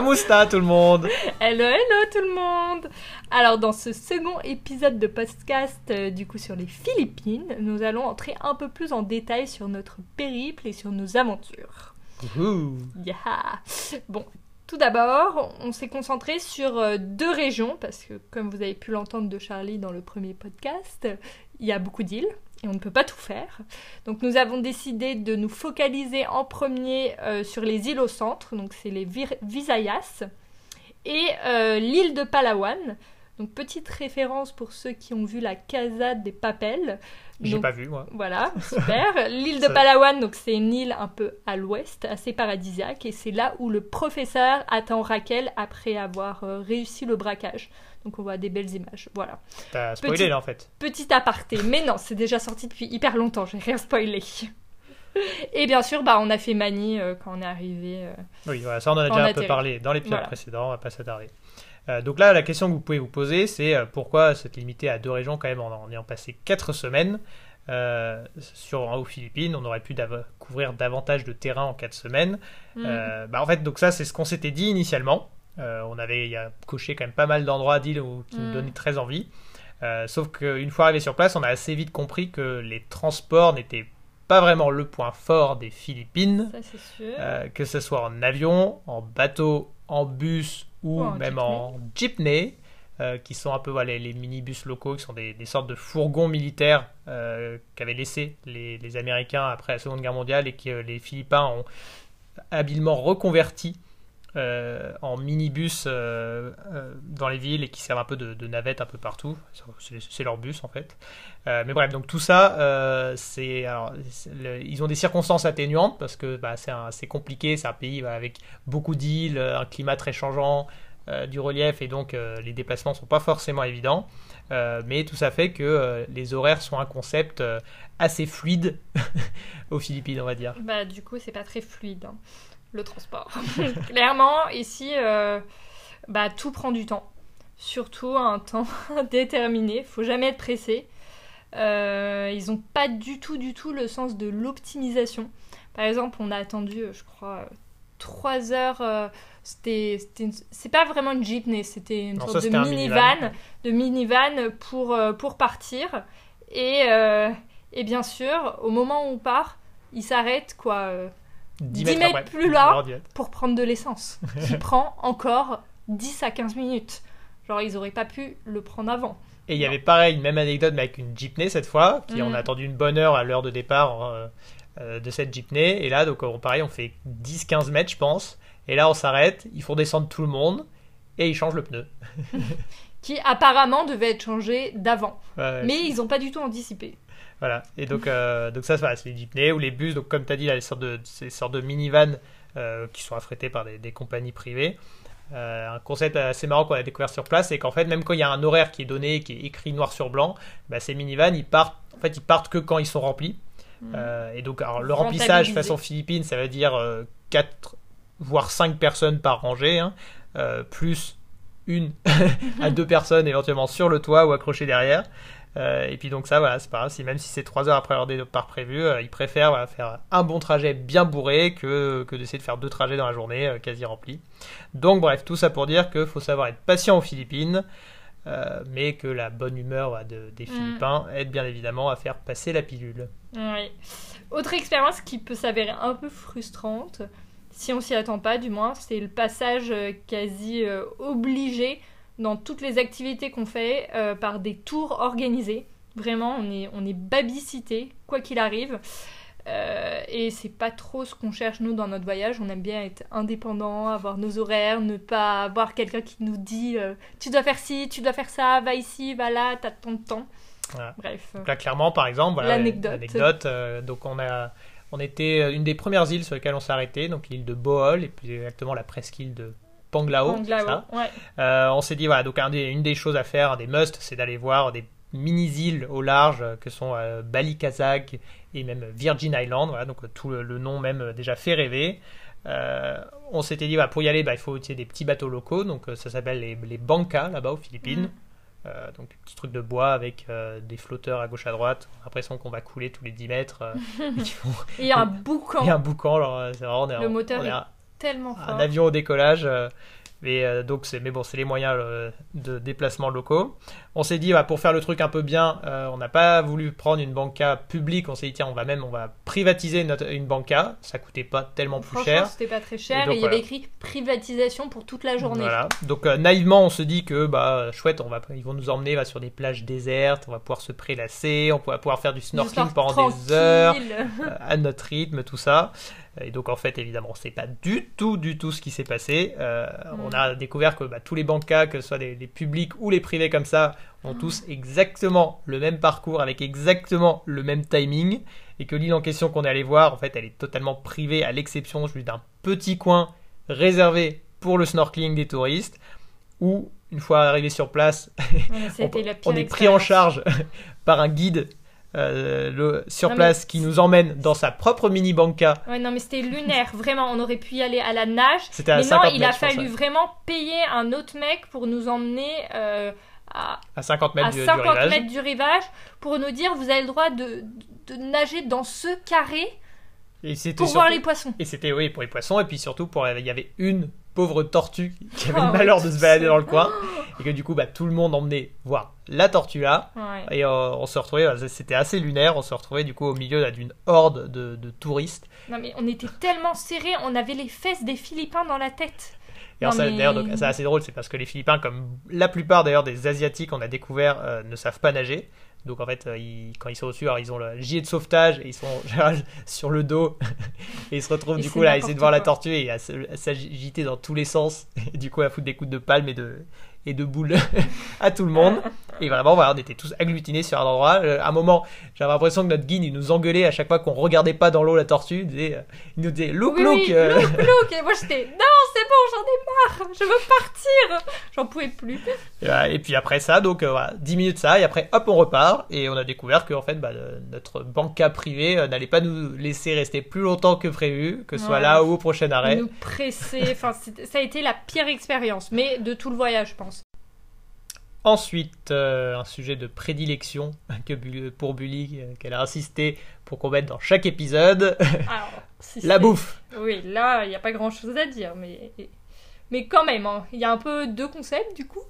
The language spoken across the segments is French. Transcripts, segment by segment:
Kamusta tout le monde Hello, hello tout le monde Alors dans ce second épisode de podcast euh, du coup sur les Philippines, nous allons entrer un peu plus en détail sur notre périple et sur nos aventures. Yeah. Bon, tout d'abord, on s'est concentré sur euh, deux régions, parce que comme vous avez pu l'entendre de Charlie dans le premier podcast, il y a beaucoup d'îles et on ne peut pas tout faire. Donc nous avons décidé de nous focaliser en premier euh, sur les îles au centre, donc c'est les Visayas, et euh, l'île de Palawan. Donc petite référence pour ceux qui ont vu la casade des Papels. J'ai pas vu moi. Voilà, super. L'île de Palawan, donc c'est une île un peu à l'ouest, assez paradisiaque, et c'est là où le professeur attend Raquel après avoir euh, réussi le braquage. Donc on voit des belles images. Voilà. T'as spoilé là en fait. Petit aparté, mais non, c'est déjà sorti depuis hyper longtemps, j'ai rien spoilé. Et bien sûr, bah, on a fait Mani euh, quand on est arrivé. Euh, oui, voilà, ça on en a déjà un peu parlé dans l'épisode précédent, on va pas s'attarder. Euh, donc là, la question que vous pouvez vous poser, c'est pourquoi se limiter à deux régions quand même en, ayant passé quatre semaines sur aux Philippines On aurait pu couvrir davantage de terrain en quatre semaines. Mm. bah, en fait, donc ça, c'est ce qu'on s'était dit initialement. Euh, on avait y a coché quand même pas mal d'endroits d'îles qui nous mm. donnaient très envie. Euh, sauf qu'une fois arrivé sur place, on a assez vite compris que les transports n'étaient pas vraiment le point fort des Philippines. Euh, que ce soit en avion, en bateau, en bus ou, même en jeepney. qui sont un peu les, les minibus locaux, qui sont des, sortes de fourgons militaires qu'avaient laissé les, les, Américains après la Seconde Guerre mondiale et que les Philippins ont habilement reconvertis euh, en minibus euh, euh, dans les villes et qui servent un peu de, navette un peu partout. C'est leur bus en fait. mais bref, donc tout ça, c'est ils ont des circonstances atténuantes parce que bah, c'est compliqué. C'est un pays bah, avec beaucoup d'îles, un climat très changeant, du relief et donc les déplacements sont pas forcément évidents. mais tout ça fait que les horaires sont un concept assez fluide aux Philippines, on va dire. Bah, du coup, c'est pas très fluide. Hein le transport. Clairement, ici, euh, bah, tout prend du temps. Surtout un temps déterminé. Faut jamais être pressé. Euh, ils n'ont pas du tout, du tout le sens de l'optimisation. Par exemple, on a attendu, euh, je crois, 3 heures. c'était, c'est pas vraiment une jeepney, c'était une sorte de minivan, de minivan pour, pour partir. Et, et bien sûr, au moment où on part, il s'arrête quoi 10, mètres, plus loin pour prendre de l'essence, qui prend encore 10 à 15 minutes. Genre, ils auraient pas pu le prendre avant. Et il y avait pareil, une même anecdote, mais avec une jeepney cette fois, qui on a attendu une bonne heure à l'heure de départ euh, euh, de cette jeepney. Et là, donc, pareil, on fait 10-15 mètres, je pense. Et là, on s'arrête, ils font descendre tout le monde, et ils changent le pneu. qui apparemment devait être changé d'avant. mais ils n'ont pas du tout anticipé. Voilà. Et donc, euh, donc ça, c'est les jeepneys ou les bus. Donc, comme tu as dit, là, les sortes de, ces sortes de minivans euh, qui sont affrétés par des, compagnies privées. Euh, un concept assez marrant qu'on a découvert sur place, c'est qu'en fait, même quand il y a un horaire qui est donné, qui est écrit noir sur blanc, bah, ces minivans, ils partent, en fait, ils partent que quand ils sont remplis. Mmh. et donc, alors, le remplissage façon Philippines, ça veut dire 4 voire 5 personnes par rangée, hein, plus une à deux personnes éventuellement sur le toit ou accrochées derrière. Euh, et puis donc ça, voilà, c'est pas grave. même si c'est 3 heures après leur départ prévu, euh, ils préfèrent faire un bon trajet bien bourré que, que d'essayer de faire deux trajets dans la journée euh, quasi remplis. Donc bref, tout ça pour dire qu'il faut savoir être patient aux Philippines, mais que la bonne humeur des mm. Philippins aide bien évidemment à faire passer la pilule. Oui. Autre expérience qui peut s'avérer un peu frustrante, si on s'y attend pas du moins, c'est le passage quasi obligé dans toutes les activités qu'on fait euh, par des tours organisés. Vraiment, on est, on est babysité, quoi qu'il arrive. Euh, et c'est pas trop ce qu'on cherche nous dans notre voyage. On aime bien être indépendant, avoir nos horaires, ne pas avoir quelqu'un qui nous dit euh, tu dois faire ci, tu dois faire ça, va ici, va là, t'as ton temps. Bref. Donc là, clairement, par exemple, l'anecdote. donc on a, on était une des premières îles sur lesquelles on s'est arrêté, donc l'île de Bohol et plus exactement la presqu'île de Panglao. Euh, on s'est dit, voilà, donc une des choses à faire, des must, c'est d'aller voir des mini-îles au large que sont euh, Bali Kazakh et même Virgin Island. Voilà, donc tout le, nom même déjà fait rêver. Euh, on s'était dit, pour y aller, bah, il faut utiliser des petits bateaux locaux. Donc ça s'appelle les, les Banca là-bas aux Philippines. Euh, donc, petit truc de bois avec euh, des flotteurs à gauche à droite. On a l'impression qu'on va couler tous les 10 mètres. euh, et vont- Et il y a un boucan. Il y a un boucan, alors euh, c'est vraiment on est Le moteur on est est un, avion au décollage. euh, mais euh, donc c'est mais bon c'est les moyens euh, de déplacement locaux. On s'est dit bah, pour faire le truc un peu bien, euh, on n'a pas voulu prendre une banca publique. On s'est dit tiens on va même on va privatiser notre, une banca. Ça coûtait pas tellement plus cher. c'était pas très cher. Et donc, et il y avait écrit privatisation pour toute la journée. Voilà. Donc euh, naïvement, on se dit que bah chouette, on va, ils vont nous emmener va, sur des plages désertes, on va pouvoir se prélasser, on va pouvoir faire du snorkeling pendant tranquille. des heures euh, à notre rythme, tout ça. Et donc en fait, évidemment, c'est pas du tout, du tout ce qui s'est passé. Euh, Mm. On a découvert que bah, tous les bancas, que ce soit les, les publics ou les privés comme ça, ont tous exactement le même parcours avec exactement le même timing. Et que l'île en question qu'on est allé voir, en fait, elle est totalement privée à l'exception d'un petit coin réservé pour le snorkeling des touristes. Où une fois arrivé sur place, on, on est pris en charge par un guide euh, le- sur Non, mais- place qui nous emmène dans sa propre mini banca. Ouais, non, mais c'était lunaire, vraiment. On aurait pu y aller à la nage. C'était à Mais non, 50 il a mètres, fallu vraiment payer un autre mec pour nous emmener euh, à, à 50 mètres à du, du 50 rivage. mètres du rivage pour nous dire vous avez le droit de, de nager dans ce carré Et pour voir les poissons. Et c'était oui pour les poissons et puis surtout pour il y avait une pauvre tortue qui avait Ah le ouais, malheur de se balader dans le coin et que du coup bah, tout le monde emmenait voir la tortue là Ouais. et euh, on se retrouvait bah, c'était assez lunaire on se retrouvait du coup au milieu d'une horde de, de touristes Non, mais on était tellement serrés, on avait les fesses des Philippins dans la tête. Mais- d'ailleurs, donc, c'est assez drôle, c'est parce que les Philippins, comme la plupart d'ailleurs des Asiatiques, on a découvert, euh, ne savent pas nager. Donc en fait, euh, ils- quand ils sont au-dessus, alors, ils ont le gilet de sauvetage et ils sont sur le dos. Et ils se retrouvent Et du coup là à essayer de voir la tortue et à s'agiter dans tous les sens. Et du coup à foutre des coups de palme et de et de boules à tout le monde. Et vraiment, voilà, on était tous agglutinés sur un endroit. Euh, À un moment, j'avais l'impression que notre guide il nous engueulait à chaque fois qu'on regardait pas dans l'eau la tortue. Il, disait, euh, il nous disait look Oui, look. oui, euh. look, look. Et moi j'étais non, c'est bon, j'en ai marre, je veux partir. J'en pouvais plus. Et, voilà, et puis après ça, donc euh, voilà, 10 minutes ça, et après hop, on repart. Et on a découvert que en fait, bah, notre banca privé euh, n'allait pas nous laisser rester plus longtemps que prévu, que ce soit là ou au prochain arrêt. Nous presser. Enfin, ça a été la pire expérience, mais de tout le voyage, je pense. Ensuite, euh, un sujet de prédilection que Bu- pour Bully, euh, qu'elle a insisté pour qu'on mette dans chaque épisode, Alors, si la c'est- bouffe. Oui, là, il n'y a pas grand chose à dire, mais. Mais quand même, hein, il y a un peu deux concepts du coup?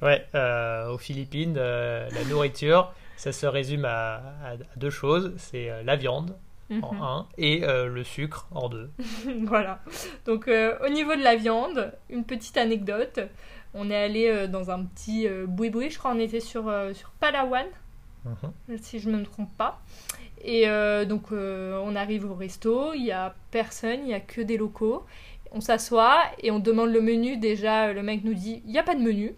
Ouais, euh, aux Philippines, la nourriture, ça se résume à, deux choses. C'est la viande en Mhm. un et le sucre en deux. voilà. Donc, au niveau de la viande, une petite anecdote. On est allé euh, dans un petit euh, boui-boui, je crois, on était sur, euh, sur Palawan, Mhm. si je ne me trompe pas. Et donc, on arrive au resto, il n'y a personne, il n'y a que des locaux. On s'assoit et on demande le menu. Déjà, le mec nous dit il n'y a pas de menu.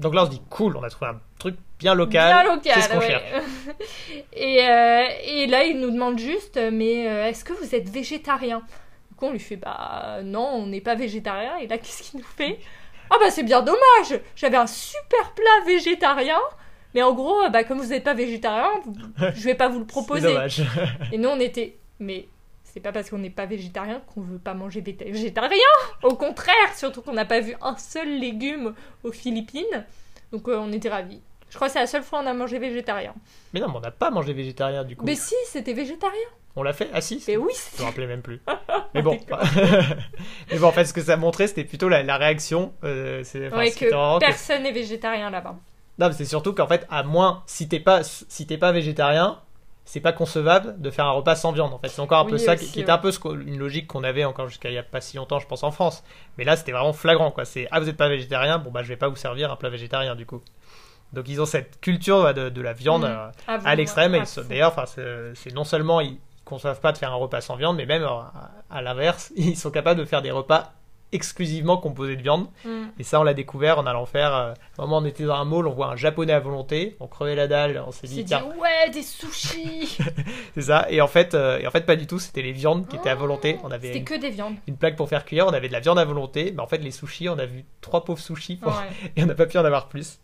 Donc là, on se dit cool, on a trouvé un truc bien local. Bien local, c'est ce qu'on ouais. cherche. et, euh, et là, il nous demande juste, mais euh, est-ce que vous êtes végétarien? Du coup, on lui fait, bah non, on n'est pas végétarien. Et là, qu'est-ce qu'il nous fait? Ah bah c'est bien dommage J'avais un super plat végétarien, mais en gros, bah, comme vous n'êtes pas végétarien, je vais pas vous le C'est proposer. dommage. Et nous, on était, mais c'est pas parce qu'on n'est pas végétarien qu'on veut pas manger végétarien. Au contraire, surtout qu'on n'a pas vu un seul légume aux Philippines. Donc euh, on était ravis. Je crois que c'est la seule fois où on a mangé végétarien. Mais non, mais on n'a pas mangé végétarien du coup. Mais si, c'était végétarien. On l'a fait? Ah si Mais oui, Je me rappelais même plus. Mais bon. Mais bon, en fait, ce que ça montrait, c'était plutôt la, la réaction. euh, c'est enfin, Ouais, que personne n'est végétarien là-bas. Non, mais c'est surtout qu'en fait, à moins, si t'es pas, si t'es pas végétarien, c'est pas concevable de faire un repas sans viande. En fait, c'est encore un peu ça aussi, qui, qui ouais. un peu une logique qu'on avait encore jusqu'à il y a pas si longtemps, je pense, en France. Mais là, c'était vraiment flagrant, quoi. C'est ah, vous êtes pas végétarien, bon bah je vais pas vous servir un plat végétarien du coup. Donc ils ont cette culture de, de la viande Mhm. euh, Ah, à l'extrême. fond. D'ailleurs, c'est non seulement ils conçoivent pas de faire un repas sans viande, mais même euh, à, à l'inverse, ils sont capables de faire des repas exclusivement composés de viande. Mm. Et ça, on l'a découvert en allant faire. euh, moment, on était dans un mall, on voit un japonais à volonté, on crevait la dalle, on s'est On s'est dit, dit, ouais, des sushis c'est ça. Et en fait, euh, et en fait, pas du tout, c'était les viandes qui étaient à volonté. On avait C'était une, que des viandes. une plaque pour faire cuire, on avait de la viande à volonté. Mais en fait, les sushis, on a vu trois pauvres sushis pour- Ouais. et on n'a pas pu en avoir plus.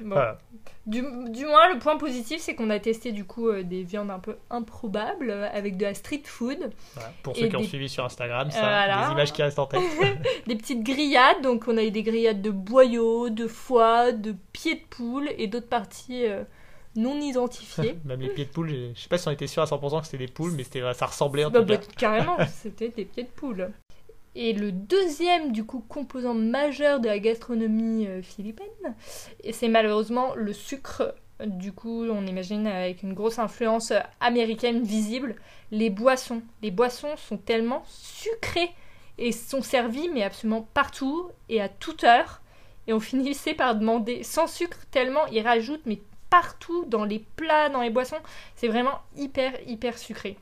Bon. Voilà. Du, du moins, le point positif, c'est qu'on a testé du coup euh, des viandes un peu improbables euh, avec de la street food, Voilà. Pour ceux qui ont suivi sur Instagram, ça, Voilà. des images qui restent en tête. des petites grillades. Donc, on a eu des grillades de boyaux, de foie, de pieds de poule et d'autres parties euh, non identifiées. Même les pieds de poule, je sais pas si on était sûr à 100% que c'était des poules, mais ça ressemblait en Bah, tout bah, cas. carrément, c'était des pieds de poule. Et le deuxième, du coup, composant majeur de la gastronomie euh, philippine, et c'est malheureusement le sucre. Du coup, on imagine avec une grosse influence américaine visible, les boissons. Les boissons sont tellement sucrées et sont servies, mais absolument partout et à toute heure. Et on finissait par demander sans sucre, tellement ils rajoutent, mais partout, dans les plats, dans les boissons. C'est vraiment hyper, hyper sucré.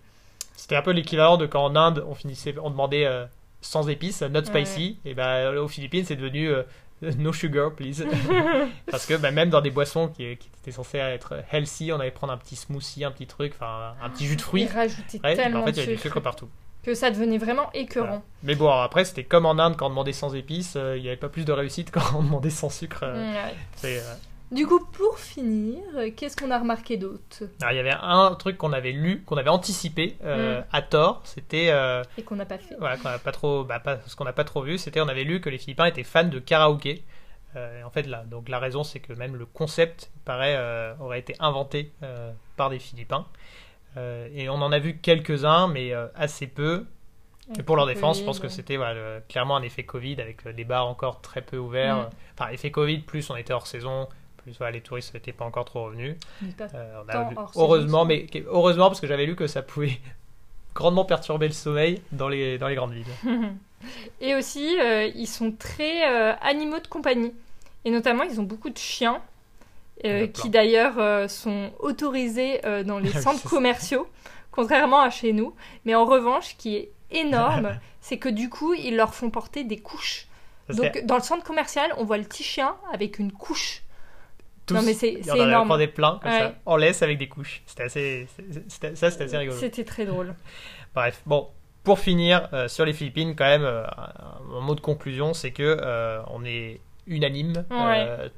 C'était un peu l'équivalent de quand en Inde, on finissait, on demandait euh, sans épices, not Ouais. spicy, et ben aux Philippines, c'est devenu euh, no sugar, please. Parce que bah, même dans des boissons qui, qui étaient censées être healthy, on allait prendre un petit smoothie, un petit truc, enfin un petit jus de fruits. Ils rajoutaient Ouais, bah, tellement en fait, de il y avait du sucre partout. que ça devenait vraiment écœurant. Voilà. Mais bon, alors après, c'était comme en Inde quand on demandait sans épices, euh, il n'y avait pas plus de réussite quand on demandait sans sucre. euh, Mm, ouais. c'est, euh, Du coup, pour finir, qu'est-ce qu'on a remarqué d'autre? Alors, il y avait un truc qu'on avait lu, qu'on avait anticipé euh, Mm. à tort, c'était euh, et qu'on n'a pas fait voilà, qu'on a pas trop, bah, pas, ce qu'on n'a pas trop vu, c'était on avait lu que les Philippins étaient fans de karaoké. Euh, et en fait, là, donc la raison, c'est que même le concept, paraît, aurait été inventé par des Philippins. Et on en a vu quelques-uns, mais assez peu. Et pour leur défense, je pense que c'était voilà, clairement un effet Covid avec les bars encore très peu ouverts. Mm. Enfin, effet Covid, plus on était hors saison, plus voilà, les touristes n'étaient pas encore trop revenus. Euh, on a heureusement, mais heureusement parce que j'avais lu que ça pouvait grandement perturber le sommeil dans les, dans les grandes villes. Et aussi, euh, ils sont très euh, animaux de compagnie. Et notamment, ils ont beaucoup de chiens, qui d'ailleurs sont autorisés dans les Ah centres commerciaux, contrairement à chez nous. Mais en revanche, ce qui est énorme, c'est que du coup, ils leur font porter des couches. Donc, dans le centre commercial, on voit le petit chien avec une couche. Tous- non, mais c'est- il y en énorme. des pleins comme Ouais. ça, en laisse avec des couches. C'était assez, c'était- ça c'était assez rigolo. C'était très drôle. Bref, bon, pour finir euh, sur les Philippines, quand même, euh, un, mot de conclusion, c'est que euh, on est unanime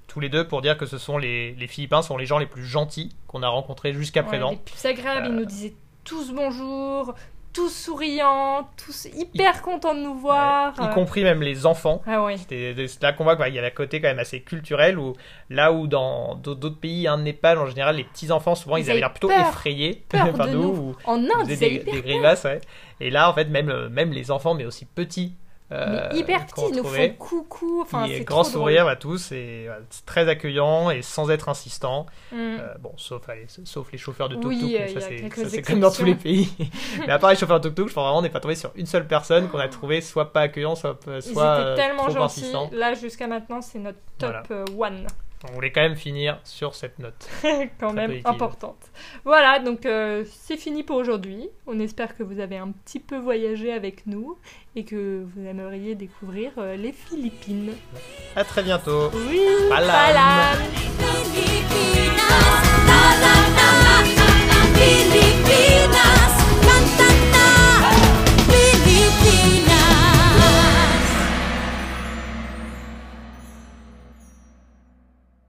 tous les deux pour dire que ce sont les, les Philippins sont les gens les plus gentils qu'on a rencontrés jusqu'à Ouais, présent. les plus agréables, ils nous disaient tous bonjour, tous souriants, tous hyper contents de nous voir. y compris même les enfants. Ah. C'était c'est là qu'on voit qu'il y avait un côté quand même assez culturel où là où dans d'autres pays, un Népal en général, les petits enfants souvent ils, Ils avaient l'air plutôt peur. effrayés Peur par de nous ou En Inde, ils des, hyper des grimaces. ouais. Et là en fait même euh, même les enfants mais aussi petits. Euh, Mais hyper qu'on petits, ils nous font coucou. Enfin, c'est grand trop sourire à tous et voilà, c'est très accueillant et sans être insistant. Mm. Euh, bon, sauf, allez, sauf les chauffeurs de tuk-tuk, euh, mais ça c'est comme dans tous les pays. mais à part les chauffeurs de tuk-tuk, je crois vraiment on n'est pas tombé sur une seule personne qu'on a trouvé soit pas accueillant, soit, Ils soit étaient euh, tellement trop gentils. insistant. Là, jusqu'à maintenant, c'est notre top euh, one. On voulait quand même finir sur cette note. quand même positive. importante. Voilà, donc euh, c'est fini pour aujourd'hui. On espère que vous avez un petit peu voyagé avec nous et que vous aimeriez découvrir euh, les Philippines. À très bientôt. Oui. Philippines.